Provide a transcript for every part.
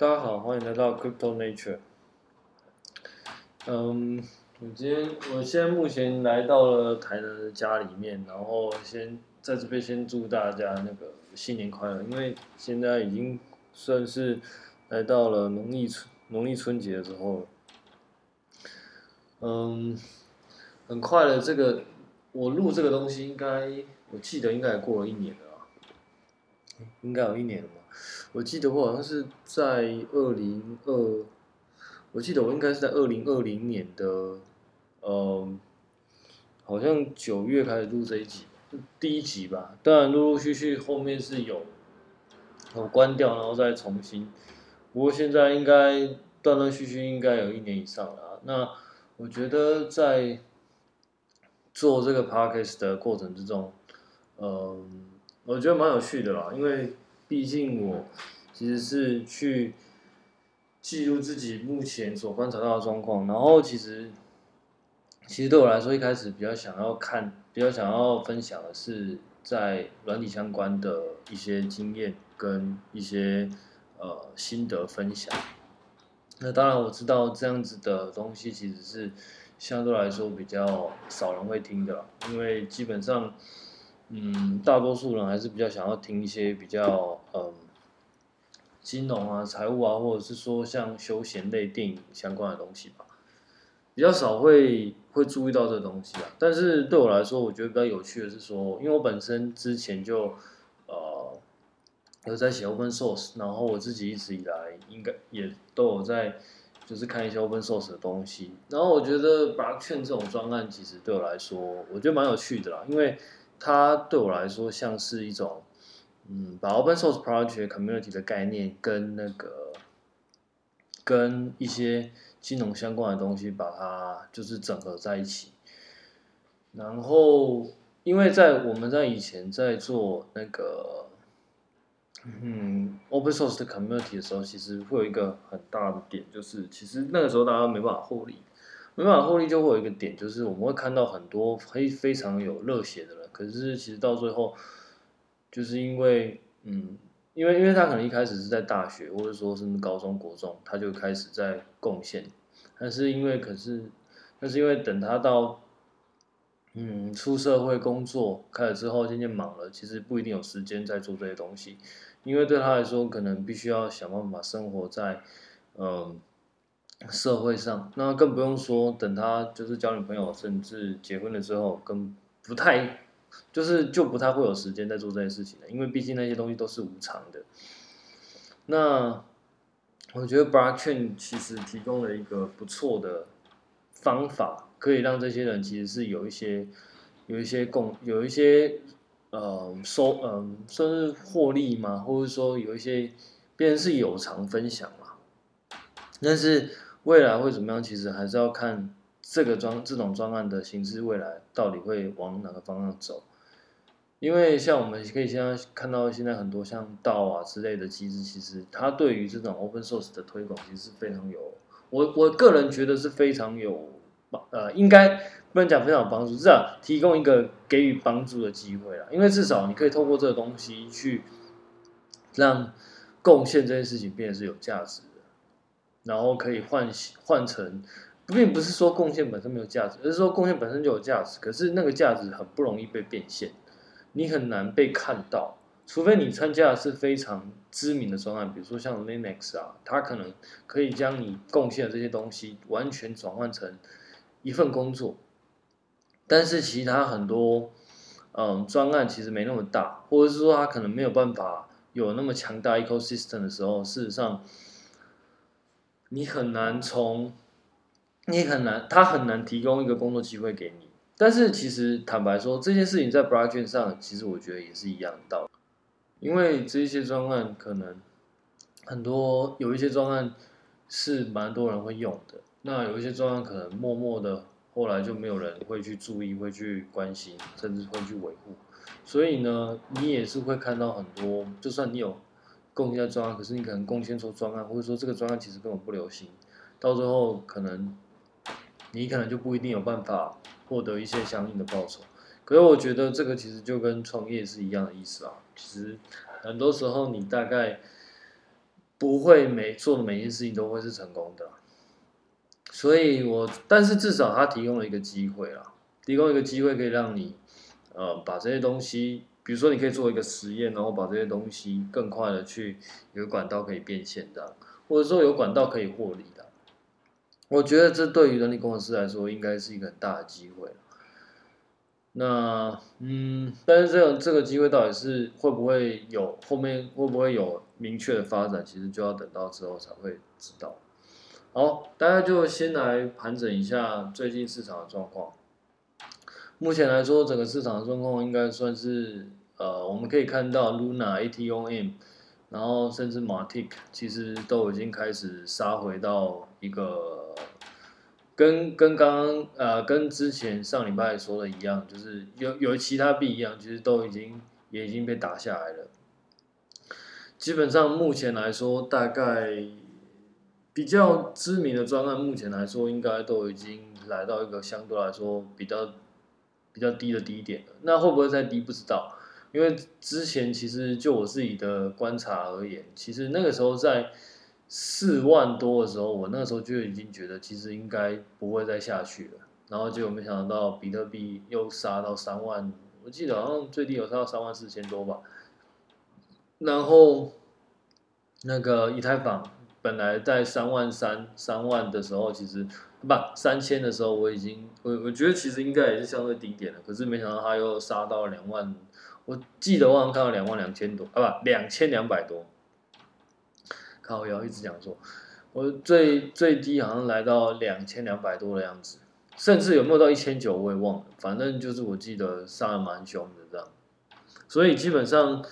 大家好，欢迎来到 Crypto Nature。嗯，我今天我现在目前来到了台南的家里面，然后先在这边先祝大家那个新年快乐，因为现在已经算是来到了农历春农历春节的时候。嗯，很快的，这个我录这个东西应该我记得应该也过了一年了，应该有一年了。我记得我好像是在二零二，我记得我应该是在二零二零年的，呃，好像九月开始录这一集，第一集吧。当然，陆陆续续后面是有，我关掉然后再重新。不过现在应该断断续续应该有一年以上了。那我觉得在做这个 podcast 的过程之中，嗯、我觉得蛮有趣的啦，因为。毕竟我其实是去记录自己目前所观察到的状况，然后其实其实对我来说，一开始比较想要看、比较想要分享的是在软体相关的一些经验跟一些呃心得分享。那当然我知道这样子的东西其实是相对来说比较少人会听的，因为基本上。嗯，大多数人还是比较想要听一些比较嗯，金融啊、财务啊，或者是说像休闲类电影相关的东西吧，比较少会会注意到这东西啊。但是对我来说，我觉得比较有趣的是说，因为我本身之前就呃有在写 open source，然后我自己一直以来应该也都有在就是看一些 open source 的东西，然后我觉得区块链这种专案其实对我来说，我觉得蛮有趣的啦，因为。它对我来说像是一种，嗯，把 open source project community 的概念跟那个，跟一些金融相关的东西，把它就是整合在一起。然后，因为在我们在以前在做那个，嗯，open source 的 community 的时候，其实会有一个很大的点，就是其实那个时候大家没办法获利，没办法获利就会有一个点，就是我们会看到很多非非常有热血的。可是其实到最后，就是因为，嗯，因为因为他可能一开始是在大学或者说是高中国中，他就开始在贡献，但是因为可是，但是因为等他到，嗯，出社会工作开始之后渐渐忙了，其实不一定有时间再做这些东西，因为对他来说，可能必须要想办法生活在，嗯，社会上，那更不用说等他就是交女朋友甚至结婚了之后，更不太。就是就不太会有时间在做这件事情了，因为毕竟那些东西都是无偿的。那我觉得 Blockchain 其实提供了一个不错的方法，可以让这些人其实是有一些有一些共有一些呃收嗯算是获利嘛，或者说有一些变成是有偿分享嘛。但是未来会怎么样，其实还是要看。这个专这种专案的形式，未来到底会往哪个方向走？因为像我们可以现在看到，现在很多像 DAO 啊之类的机制，其实它对于这种 open source 的推广，其实是非常有，我我个人觉得是非常有帮，呃，应该不能讲非常有帮助，至少提供一个给予帮助的机会啦。因为至少你可以透过这个东西去让贡献这件事情变得是有价值的，然后可以换换成。并不是说贡献本身没有价值，而是说贡献本身就有价值。可是那个价值很不容易被变现，你很难被看到，除非你参加的是非常知名的专案，比如说像 Linux 啊，它可能可以将你贡献的这些东西完全转换成一份工作。但是其他很多嗯专案其实没那么大，或者是说它可能没有办法有那么强大 ecosystem 的时候，事实上你很难从。你很难，他很难提供一个工作机会给你。但是其实坦白说，这件事情在 Brarian 上，其实我觉得也是一样的道理。因为这些专案可能很多，有一些专案是蛮多人会用的。那有一些专案可能默默的，后来就没有人会去注意，会去关心，甚至会去维护。所以呢，你也是会看到很多，就算你有贡献在专案，可是你可能贡献出专案，或者说这个专案其实根本不流行，到最后可能。你可能就不一定有办法获得一些相应的报酬，可是我觉得这个其实就跟创业是一样的意思啊。其实很多时候你大概不会每做的每件事情都会是成功的。所以我，但是至少他提供了一个机会啦，提供一个机会可以让你，呃，把这些东西，比如说你可以做一个实验，然后把这些东西更快的去有管道可以变现的，或者说有管道可以获利的。我觉得这对于人力工程师来说，应该是一个很大的机会。那，嗯，但是这个这个机会到底是会不会有后面会不会有明确的发展，其实就要等到之后才会知道。好，大家就先来盘整一下最近市场的状况。目前来说，整个市场的状况应该算是，呃，我们可以看到 Luna、ATOM，然后甚至 Matic，其实都已经开始杀回到一个跟跟刚刚呃跟之前上礼拜说的一样，就是有有其他币一样，其实都已经也已经被打下来了。基本上目前来说，大概。比较知名的专案，目前来说应该都已经来到一个相对来说比较比较低的低点了。那会不会再低？不知道，因为之前其实就我自己的观察而言，其实那个时候在四万多的时候，我那时候就已经觉得其实应该不会再下去了。然后结果没想到比特币又杀到三万，我记得好像最低有杀到三万四千多吧。然后那个以太坊。本来在三万三、三万的时候，其实不三千的时候，我已经我我觉得其实应该也是相对低点了。可是没想到它又杀到两万，我记得我好像看到两万两千多啊，不两千两百多。靠腰一直讲说，我最最低好像来到两千两百多的样子，甚至有没有到一千九我也忘了，反正就是我记得杀的蛮凶的这样。所以基本上。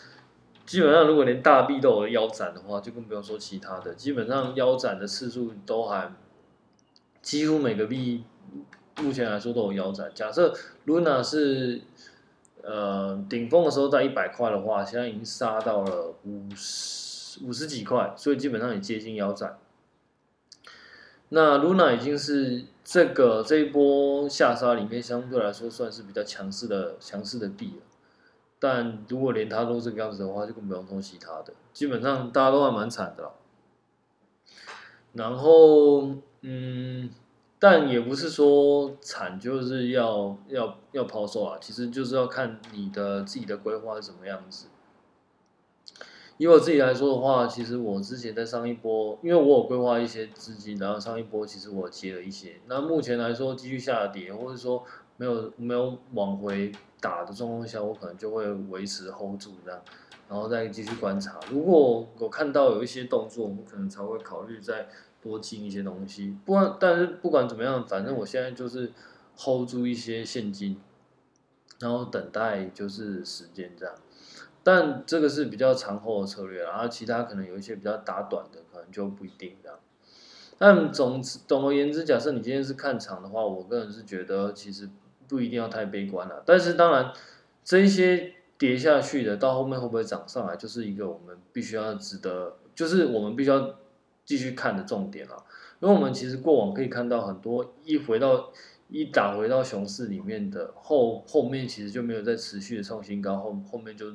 基本上，如果连大币都有腰斩的话，就更不用说其他的。基本上腰斩的次数都还，几乎每个币目前来说都有腰斩。假设 Luna 是呃顶峰的时候在一百块的话，现在已经杀到了五十五十几块，所以基本上也接近腰斩。那 Luna 已经是这个这一波下杀里面相对来说算是比较强势的强势的币了。但如果连他都这个样子的话，就更不用说其他的。基本上大家都还蛮惨的。然后，嗯，但也不是说惨就是要要要抛售啊，其实就是要看你的自己的规划是什么样子。以我自己来说的话，其实我之前在上一波，因为我有规划一些资金，然后上一波其实我接了一些。那目前来说继续下跌，或者说没有没有往回。打的状况下，我可能就会维持 hold 住这样，然后再继续观察。如果我看到有一些动作，我们可能才会考虑再多进一些东西。不管，但是不管怎么样，反正我现在就是 hold 住一些现金，然后等待就是时间这样。但这个是比较长后的策略，然后其他可能有一些比较打短的，可能就不一定这样。但总之总而言之，假设你今天是看长的话，我个人是觉得其实。不一定要太悲观了，但是当然，这一些跌下去的，到后面会不会涨上来，就是一个我们必须要值得，就是我们必须要继续看的重点了。因为我们其实过往可以看到很多一回到一打回到熊市里面的后后面，其实就没有再持续的创新高，后后面就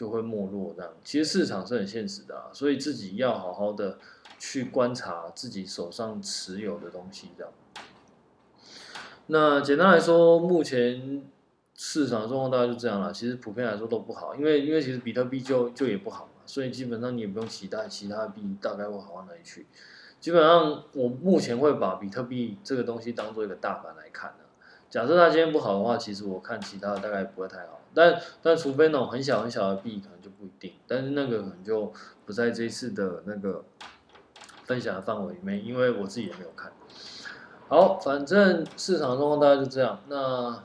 就会没落这样。其实市场是很现实的，所以自己要好好的去观察自己手上持有的东西这样。那简单来说，目前市场状况大概就这样了。其实普遍来说都不好，因为因为其实比特币就就也不好嘛，所以基本上你也不用期待其他币大概会好到哪里去。基本上我目前会把比特币这个东西当做一个大盘来看的。假设它今天不好的话，其实我看其他大概不会太好。但但除非那种很小很小的币，可能就不一定。但是那个可能就不在这一次的那个分享的范围里面，因为我自己也没有看。好，反正市场状况大概就这样。那，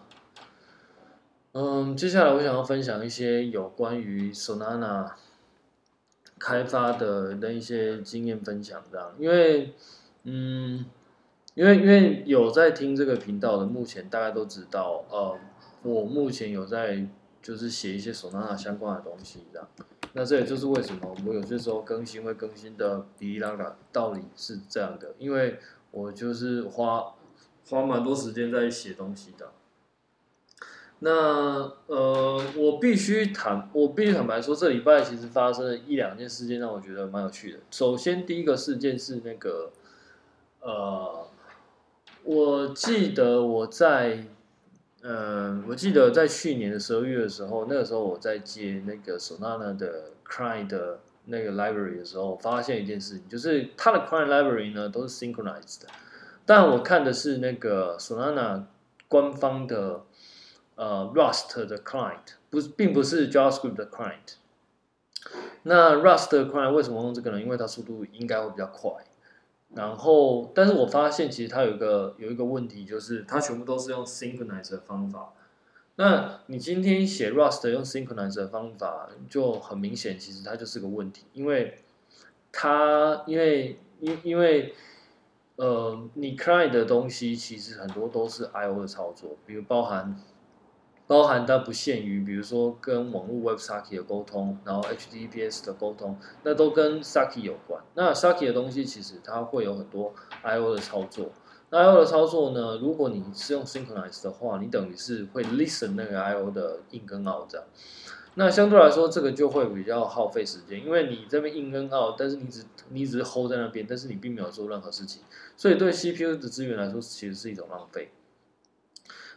嗯，接下来我想要分享一些有关于 Solana 开发的的一些经验分享，这样。因为，嗯，因为因为有在听这个频道的，目前大家都知道，呃，我目前有在就是写一些 Solana 相关的东西，这样。那这也就是为什么我有些时候更新会更新的哩哩啦啦，道理是这样的，因为。我就是花花蛮多时间在写东西的。那呃，我必须坦，我必须坦白说，这礼拜其实发生了一两件事件，让我觉得蛮有趣的。首先，第一个事件是那个，呃，我记得我在，呃，我记得在去年的十二月的时候，那个时候我在接那个 Solana 的 Client 的那个 Library 的时候，发现一件事情，就是它的 Client Library 呢都是 Synchronized 的，但我看的是那个 Solana 官方的。呃，Rust 的 client 不是，并不是 JavaScript 的 client。那 Rust 的 client 为什么用这个呢？因为它速度应该会比较快。然后，但是我发现其实它有一个有一个问题，就是它全部都是用 synchronize 的方法。那你今天写 Rust 用 synchronize 的方法，就很明显，其实它就是个问题，因为它因为因因为呃，你 client 的东西其实很多都是 I/O 的操作，比如包含。包含但不限于，比如说跟网络 WebSocket 的沟通，然后 HTTPS 的沟通，那都跟 Socket 有关。那 Socket 的东西其实它会有很多 I/O 的操作。那 I/O 的操作呢，如果你是用 Synchronize 的话，你等于是会 listen 那个 I/O 的 in 跟 out 这样。那相对来说，这个就会比较耗费时间，因为你这边 in 跟 out，但是你只你只是 hold 在那边，但是你并没有做任何事情，所以对 CPU 的资源来说，其实是一种浪费。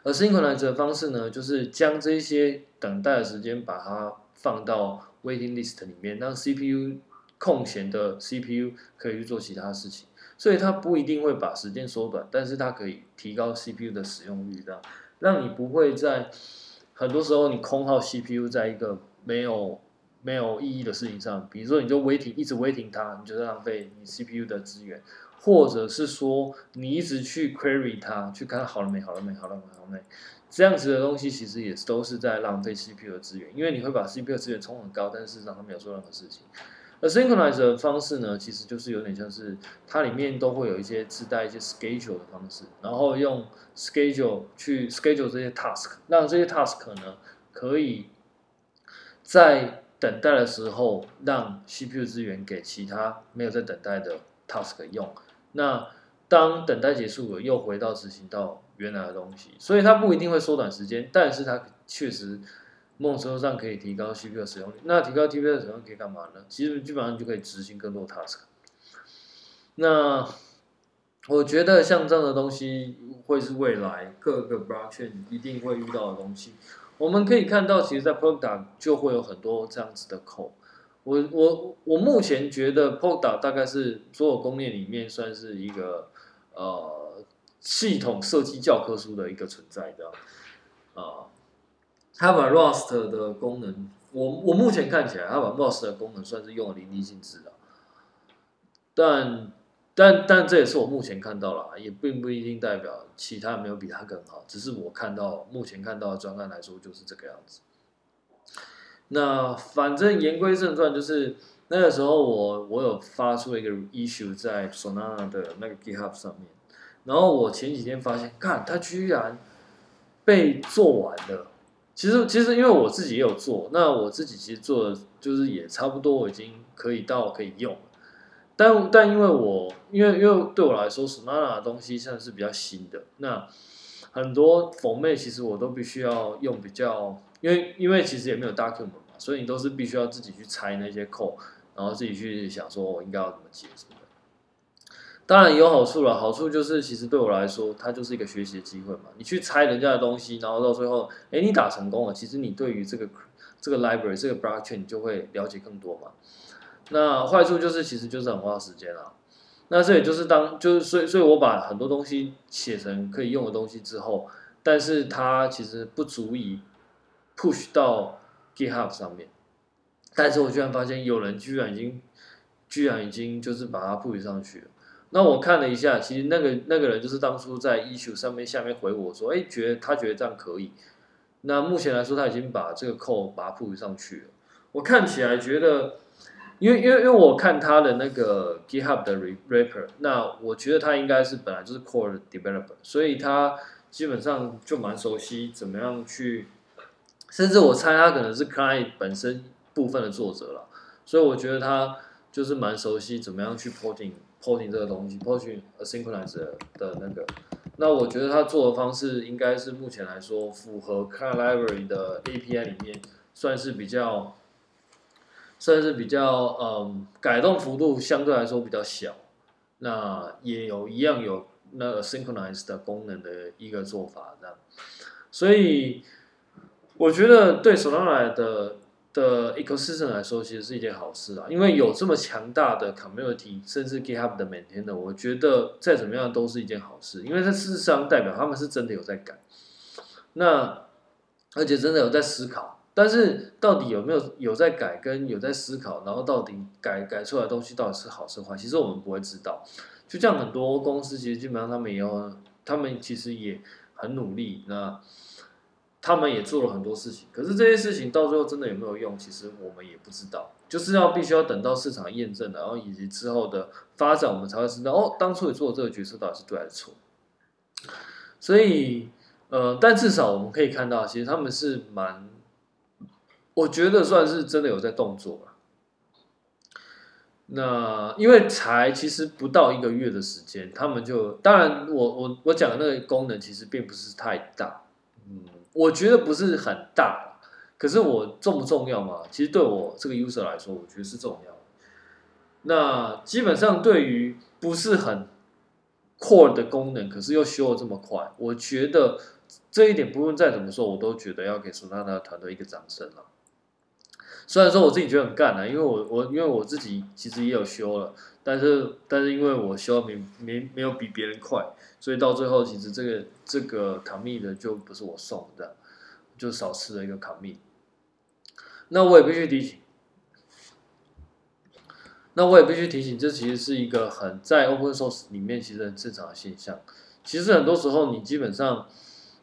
而 synchronize 的方式呢，就是将这些等待的时间把它放到 waiting list 里面，让 CPU 空闲的 CPU 可以去做其他事情，所以它不一定会把时间缩短，但是它可以提高 CPU 的使用率，这样让你不会在很多时候你空耗 CPU 在一个没有没有意义的事情上，比如说你就 waiting 一直 waiting 它，你就在浪费你 CPU 的资源。或者是说，你一直去 query 它，去看好了没，好了没，好了没，好了没，这样子的东西其实也都是在浪费 CPU 的资源，因为你会把 CPU 资源充很高，但是事实上它没有做任何事情。而 synchronize 的方式呢，其实就是有点像是它里面都会有一些自带一些 schedule 的方式，然后用 schedule 去 schedule 这些 task，让这些 task 呢可以在等待的时候让 CPU 资源给其他没有在等待的 task 用。那当等待结束了，又回到执行到原来的东西，所以它不一定会缩短时间，但是它确实某种程度上可以提高 CPU 的使用率。那提高 CPU 的使用率可以干嘛呢？其实基本上就可以执行更多 task。那我觉得像这样的东西会是未来各个 blockchain 一定会遇到的东西。我们可以看到，其实，在 Product 就会有很多这样子的 code。我我我目前觉得 p o d a 大概是所有工业里面算是一个呃系统设计教科书的一个存在的啊，它把 Rust 的功能，我我目前看起来，它把 Rust 的功能算是用的淋漓尽致的，但但但这也是我目前看到了，也并不一定代表其他没有比它更好，只是我看到目前看到的专案来说就是这个样子。那反正言归正传，就是那个时候我我有发出一个 issue 在 Solana 的那个 GitHub 上面，然后我前几天发现，看它居然被做完了。其实其实因为我自己也有做，那我自己其实做的就是也差不多，我已经可以到可以用了。但但因为我因为因为对我来说，Solana 的东西现在是比较新的，那很多缝妹其实我都必须要用比较。因为因为其实也没有 document 嘛，所以你都是必须要自己去拆那些 code，然后自己去想说我应该要怎么解什么的。当然有好处了，好处就是其实对我来说，它就是一个学习的机会嘛。你去拆人家的东西，然后到最后，哎，你打成功了，其实你对于这个这个 library 这个 blockchain 你就会了解更多嘛。那坏处就是其实就是很花时间啊。那这也就是当就是所以所以我把很多东西写成可以用的东西之后，但是它其实不足以。push 到 GitHub 上面，但是我居然发现有人居然已经，居然已经就是把它 push 上去了。那我看了一下，其实那个那个人就是当初在 issue 上面下面回我说，哎，觉得他觉得这样可以。那目前来说，他已经把这个 code 把它 push 上去了。我看起来觉得，因为因为因为我看他的那个 GitHub 的 repo，那我觉得他应该是本来就是 core developer，所以他基本上就蛮熟悉怎么样去。甚至我猜他可能是 Client 本身部分的作者了，所以我觉得他就是蛮熟悉怎么样去 porting porting 这个东西，porting asynchronous 的那个那我觉得他做的方式应该是目前来说符合 Client Library 的 API 里面算是比较，算是比较嗯改动幅度相对来说比较小，那也有一样有那个 Synchronize 的功能的一个做法这样，所以我觉得对 Solana 的。的 ecosystem 来说，其实是一件好事啊，因为有这么强大的 community，甚至 GitHub 的 maintainer，我觉得再怎么样都是一件好事，因为它事实上代表他们是真的有在改，那而且真的有在思考，但是到底有没有有在改，跟有在思考，然后到底改改出来的东西到底是好是坏，其实我们不会知道。就像很多公司，其实基本上他们也有，他们其实也很努力，那。他们也做了很多事情，可是这些事情到最后真的有没有用，其实我们也不知道。就是要必须要等到市场验证了，然后以及之后的发展，我们才会知道哦，当初你做的这个决策到底是对还是错。所以，呃，但至少我们可以看到，其实他们是蛮，我觉得算是真的有在动作了。那因为才其实不到一个月的时间，他们就当然我，我我讲的那个功能其实并不是太大，嗯。我觉得不是很大，可是我重不重要嘛？其实对我这个 user 来说，我觉得是重要。那基本上对于不是很 core 的功能，可是又修的这么快，我觉得这一点不论再怎么说，我都觉得要给 Solana 团队一个掌声了。虽然说我自己觉得很干啊，因为我我因为我自己其实也有修了，但是但是因为我修没没没有比别人快。所以到最后，其实这个这个卡密的就不是我送的，就少吃了一个卡密。那我也必须提醒，那我也必须提醒，这其实是一个很在 open source 里面其实很正常的现象。其实很多时候你基本上，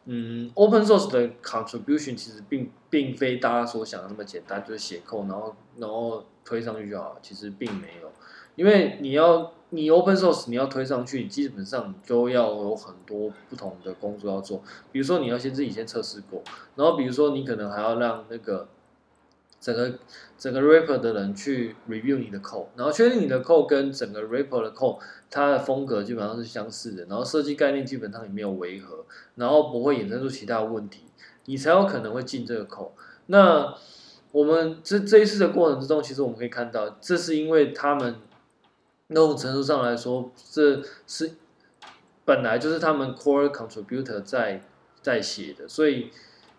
嗯，open source 的 contribution 其实并并非大家所想的那么简单，就是写扣然后然后推上去就好。其实并没有，因为你要。你 open source 你要推上去，你基本上都要有很多不同的工作要做。比如说你要先自己先测试过，然后比如说你可能还要让那个整个整个 rapper 的人去 review 你的 code，然后确定你的 code 跟整个 rapper 的 code 它的风格基本上是相似的，然后设计概念基本上也没有违和，然后不会衍生出其他问题，你才有可能会进这个口。那我们这这一次的过程之中，其实我们可以看到，这是因为他们。那种程度上来说，这是本来就是他们 core contributor 在在写的，所以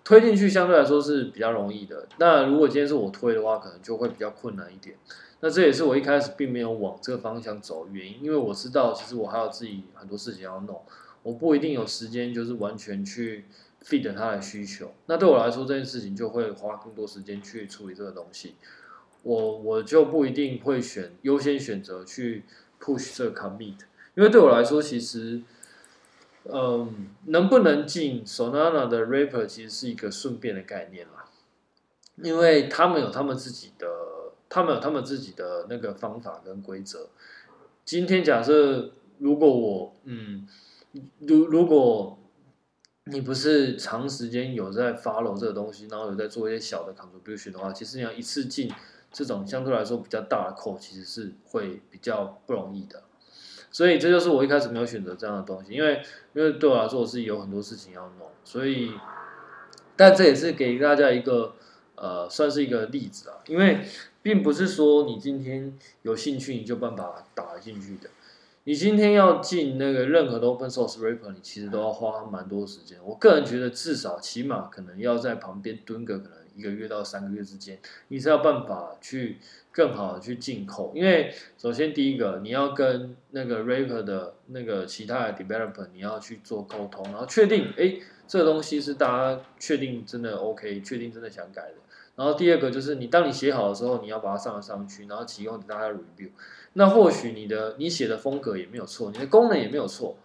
推进去相对来说是比较容易的。那如果今天是我推的话，可能就会比较困难一点。那这也是我一开始并没有往这个方向走的原因，因为我知道其实我还有自己很多事情要弄，我不一定有时间就是完全去 feed 他的需求。那对我来说，这件事情就会花更多时间去处理这个东西。我我就不一定会选优先选择去 push 这个 commit，因为对我来说，其实，嗯，能不能进 Solana 的 Rapper 其实是一个顺便的概念啦，因为他们有他们自己的，他们有他们自己的那个方法跟规则。今天假设如果我，嗯，如如果你不是长时间有在 follow 这个东西，然后有在做一些小的 contribution 的话，其实你要一次进。这种相对来说比较大的口其实是会比较不容易的，所以这就是我一开始没有选择这样的东西，因为因为对我来说我是有很多事情要弄，所以，但这也是给大家一个呃算是一个例子啊，因为并不是说你今天有兴趣你就办法打进去的，你今天要进那个任何的 open source repo，你其实都要花蛮多时间，我个人觉得至少起码可能要在旁边蹲个可能。一个月到三个月之间，你才有办法去更好的去进口。因为首先第一个，你要跟那个 rapper 的那个其他的 Developer，你要去做沟通，然后确定，哎，这个东西是大家确定真的 OK，确定真的想改的。然后第二个就是你当你写好的时候，你要把它上上去，然后提供给大家 review。那或许你的你写的风格也没有错，你的功能也没有错。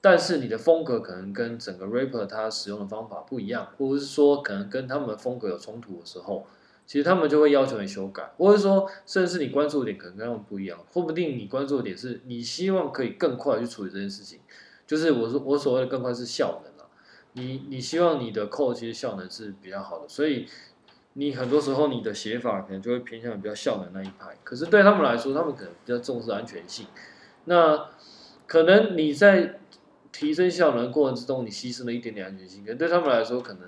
但是你的风格可能跟整个 rapper 它使用的方法不一样，或者是说可能跟他们的风格有冲突的时候，其实他们就会要求你修改，或者说甚至是你关注的点可能跟他们不一样，说不定你关注的点是你希望可以更快去处理这件事情，就是我说我所谓的更快是效能啊，你你希望你的 code 其实效能是比较好的，所以你很多时候你的写法可能就会偏向比较效能那一派，可是对他们来说，他们可能比较重视安全性，那可能你在提升效能过程之中，你牺牲了一点点安全性，可对他们来说，可能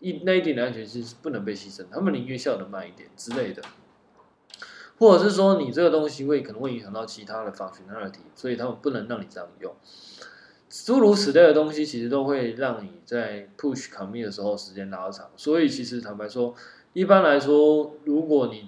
一那一点的安全性是不能被牺牲，他们宁愿效能慢一点之类的，或者是说你这个东西会可能会影响到其他的 functionality，所以他们不能让你这样用。诸如此类的东西，其实都会让你在 push commit 的时候时间拉长。所以其实坦白说，一般来说，如果你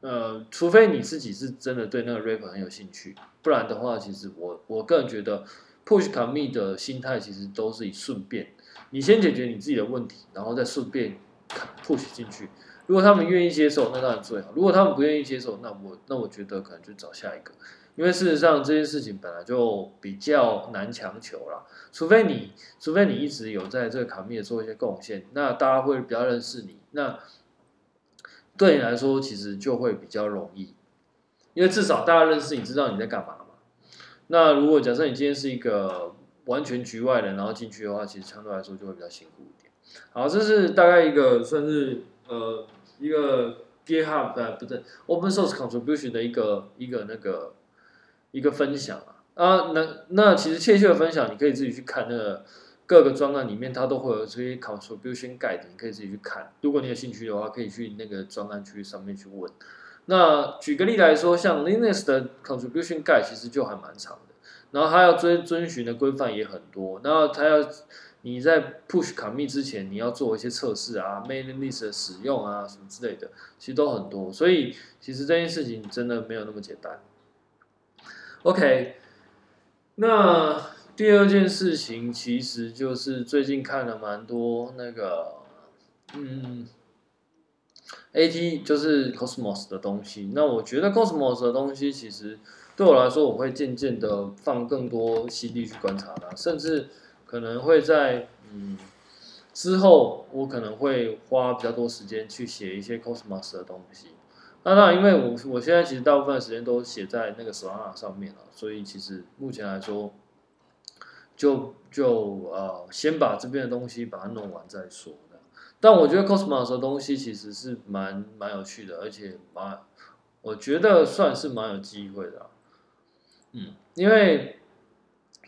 呃，除非你自己是真的对那个 rap 很有兴趣，不然的话，其实我我个人觉得 push commit 的心态其实都是以顺便，你先解决你自己的问题，然后再顺便 push 进去。如果他们愿意接受，那当然最好；如果他们不愿意接受，那我那我觉得可能就找下一个。因为事实上这件事情本来就比较难强求啦，除非你除非你一直有在这个卡密做一些贡献，那大家会比较认识你，那对你来说其实就会比较容易，因为至少大家认识你，知道你在干嘛嘛。那如果假设你今天是一个完全局外人，然后进去的话，其实相对来说就会比较辛苦一点。好，这是大概一个算是呃一个 GitHub 的不对 Open Source Contribution 的一个一个那个。一个分享啊啊，那那其实切切的分享，你可以自己去看那个各个专案里面，它都会有这些 contribution guide，你可以自己去看。如果你有兴趣的话，可以去那个专案区上面去问。那举个例来说，像 Linux 的 contribution guide 其实就还蛮长的，然后他要遵遵循的规范也很多。然后他要你在 push commit 之前，你要做一些测试啊，mailing list 的使用啊什么之类的，其实都很多。所以其实这件事情真的没有那么简单。OK，那第二件事情其实就是最近看了蛮多那个，嗯，AT 就是 Cosmos 的东西。那我觉得 Cosmos 的东西其实对我来说，我会渐渐的放更多心力去观察它，甚至可能会在嗯之后，我可能会花比较多时间去写一些 Cosmos 的东西。那当然，因为我我现在其实大部分的时间都写在那个 Sora 上面了，所以其实目前来说就，就呃先把这边的东西把它弄完再说。但我觉得 Cosmos 的东西其实是蛮蛮有趣的，而且蛮我觉得算是蛮有机会的。嗯，因为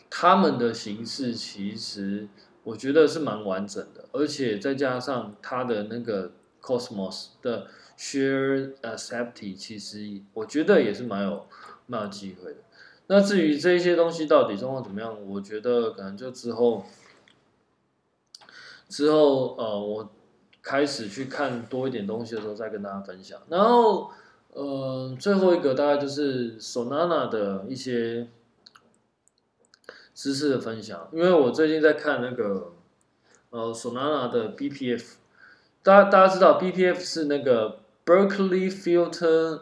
他们的形式其实我觉得是蛮完整的，而且再加上它的那个 Cosmos 的。Share acceptance 其实我觉得也是蛮有蛮有机会的。那至于这些东西到底状况怎么样，我觉得可能就之后之后呃，我开始去看多一点东西的时候再跟大家分享。然后呃，最后一个大概就是 Sonana 的一些知识的分享，因为我最近在看那个呃 Sonana 的 BPF，大家大家知道 BPF 是那个。Berkeley Filter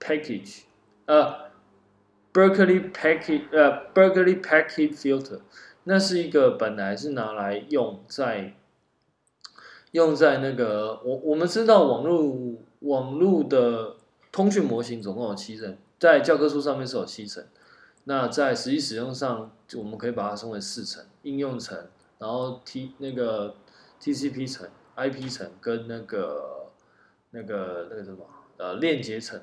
Package，呃，Berkeley Package，呃，Berkeley Packet Filter，那是一个本来是拿来用在用在那个我我们知道网络网络的通讯模型总共有七层，在教科书上面是有七层，那在实际使用上，我们可以把它称为四层：应用层，然后 T 那个 TCP 层、IP 层跟那个。那个那个什么呃链接层，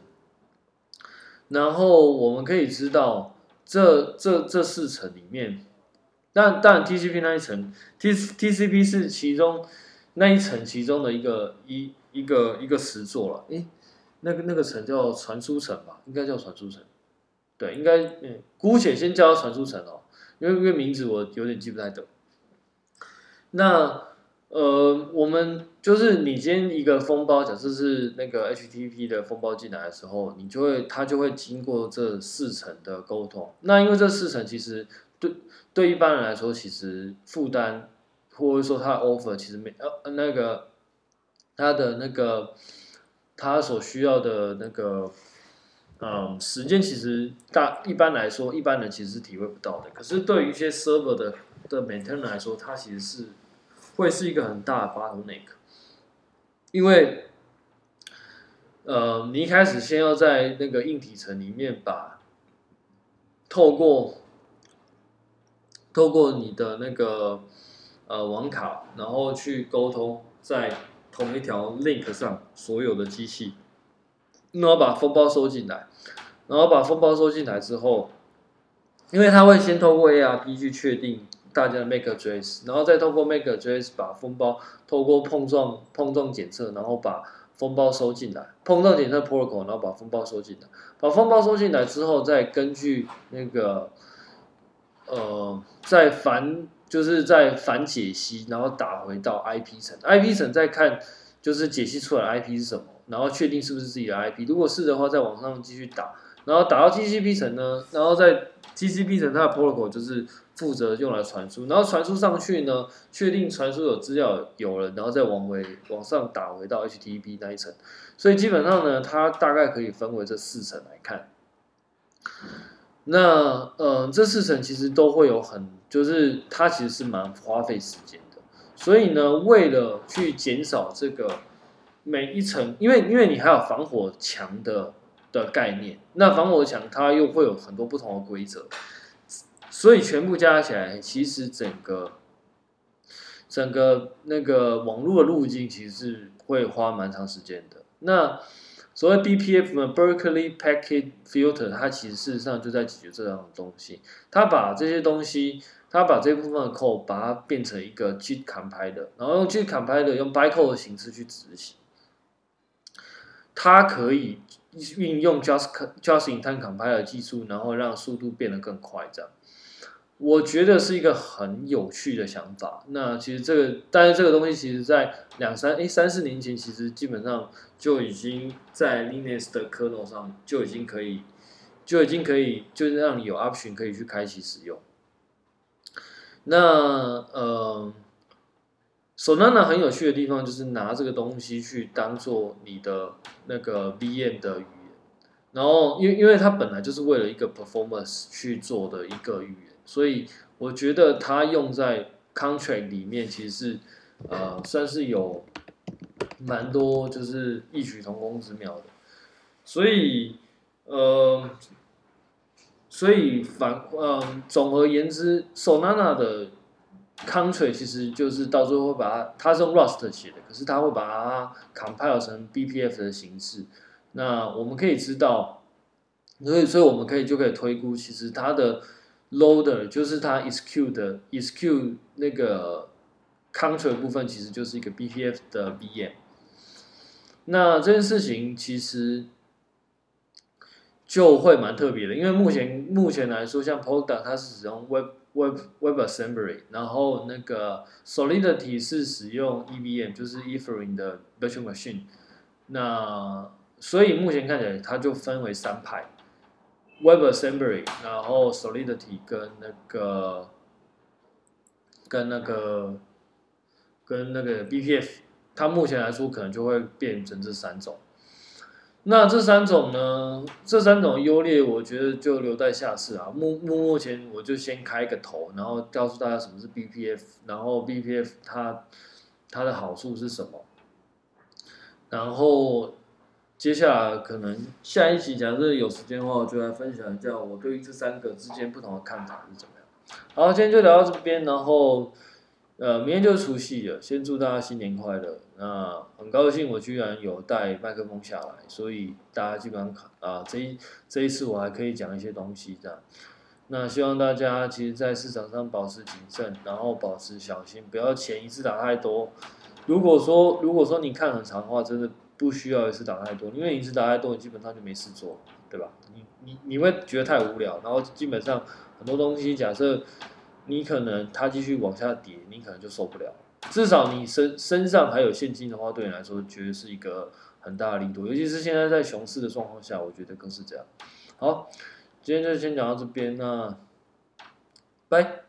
然后我们可以知道这这这四层里面，但但 TCP 那一层，T TCP 是其中那一层其中的一个一一个一个实作了，诶，那个那个层叫传输层吧，应该叫传输层，对，应该嗯，姑且先叫它传输层哦，因为因为名字我有点记不太得，那。呃，我们就是你今天一个封包，假设是那个 HTTP 的封包进来的时候，你就会它就会经过这四层的沟通。那因为这四层其实对对一般人来说，其实负担或者说它的 offer 其实没呃那个它的那个它所需要的那个嗯时间，其实大一般来说一般人其实是体会不到的。可是对于一些 server 的的 maintainer 来说，它其实是。会是一个很大的 bottleneck，因为，呃，你一开始先要在那个硬体层里面把透过透过你的那个呃网卡，然后去沟通在同一条 link 上所有的机器，然后把封包收进来，然后把封包收进来之后，因为它会先透过 ARP 去确定。大家的 MakeJS，然后再透过 MakeJS 把封包透过碰撞碰撞检测，然后把封包收进来，碰撞检测 protocol，然后把封包收进来，把封包收进来之后，再根据那个呃，在反就是在反解析，然后打回到 IP 层，IP 层再看就是解析出来 IP 是什么，然后确定是不是自己的 IP，如果是的话，再往上继续打。然后打到 TCP 层呢，然后在 TCP 层它的 protocol 就是负责用来传输，然后传输上去呢，确定传输有资料有了，然后再往回往上打回到 HTTP 那一层。所以基本上呢，它大概可以分为这四层来看。那呃，这四层其实都会有很，就是它其实是蛮花费时间的。所以呢，为了去减少这个每一层，因为因为你还有防火墙的。的概念，那防火墙它又会有很多不同的规则，所以全部加起来，其实整个整个那个网络的路径其实是会花蛮长时间的。那所谓 BPF 呢，Berkeley Packet Filter，它其实事实上就在解决这样的东西。它把这些东西，它把这部分的 code 把它变成一个 JIT 编译的然后用 JIT 编译的用 bytecode 的形式去执行，它可以。运用 just just in time 编译的技术，然后让速度变得更快，这样，我觉得是一个很有趣的想法。那其实这个，但是这个东西其实在两三诶三四年前，其实基本上就已经在 Linux 的 kernel 上就已经可以，就已经可以，就是让你有 option 可以去开启使用。那呃。Solana 很有趣的地方就是拿这个东西去当做你的那个 VM 的语言，然后因为因为它本来就是为了一个 performance 去做的一个语言，所以我觉得它用在 contract 里面其实是呃算是有蛮多就是异曲同工之妙的，所以呃所以反呃总而言之，Solana 的。Contract 其实就是到最后会把它，它是用 Rust 写的，可是它会把它 compile 成 BPF 的形式。那我们可以知道，所以所以我们可以就可以推估，其实它的 loader 就是它 execute 的 execute 那个 Contract 部分，其实就是一个 BPF 的 VM。那这件事情其实就会蛮特别的，因为目前目前来说，像 Polka 它是使用 Web Web WebAssembly，然后那个 Solidity 是使用 EVM，就是 Ethereum 的 Virtual Machine。那所以目前看起来，它就分为三派：WebAssembly，然后 Solidity 跟那个跟那个跟那个 BPF。它目前来说，可能就会变成这三种。那这三种呢？这三种优劣，我觉得就留待下次啊。目目目前我就先开个头，然后告诉大家什么是 BPF，然后 BPF 它它的好处是什么。然后接下来可能下一期假设有时间的话，我就来分享一下我对于这三个之间不同的看法是怎么样。好，今天就聊到这边，然后。呃，明天就是除夕了，先祝大家新年快乐。那很高兴我居然有带麦克风下来，所以大家基本上啊、这一这一次我还可以讲一些东西这样。那希望大家其实，在市场上保持谨慎，然后保持小心，不要钱一次打太多。如果说如果说你看很长的话，真的不需要一次打太多，因为一次打太多，你基本上就没事做，对吧？你你你会觉得太无聊，然后基本上很多东西假设。你可能它继续往下跌，你可能就受不了。至少你身身上还有现金的话，对你来说绝对是一个很大的力度。尤其是现在在熊市的状况下，我觉得更是这样。好，今天就先讲到这边，那拜。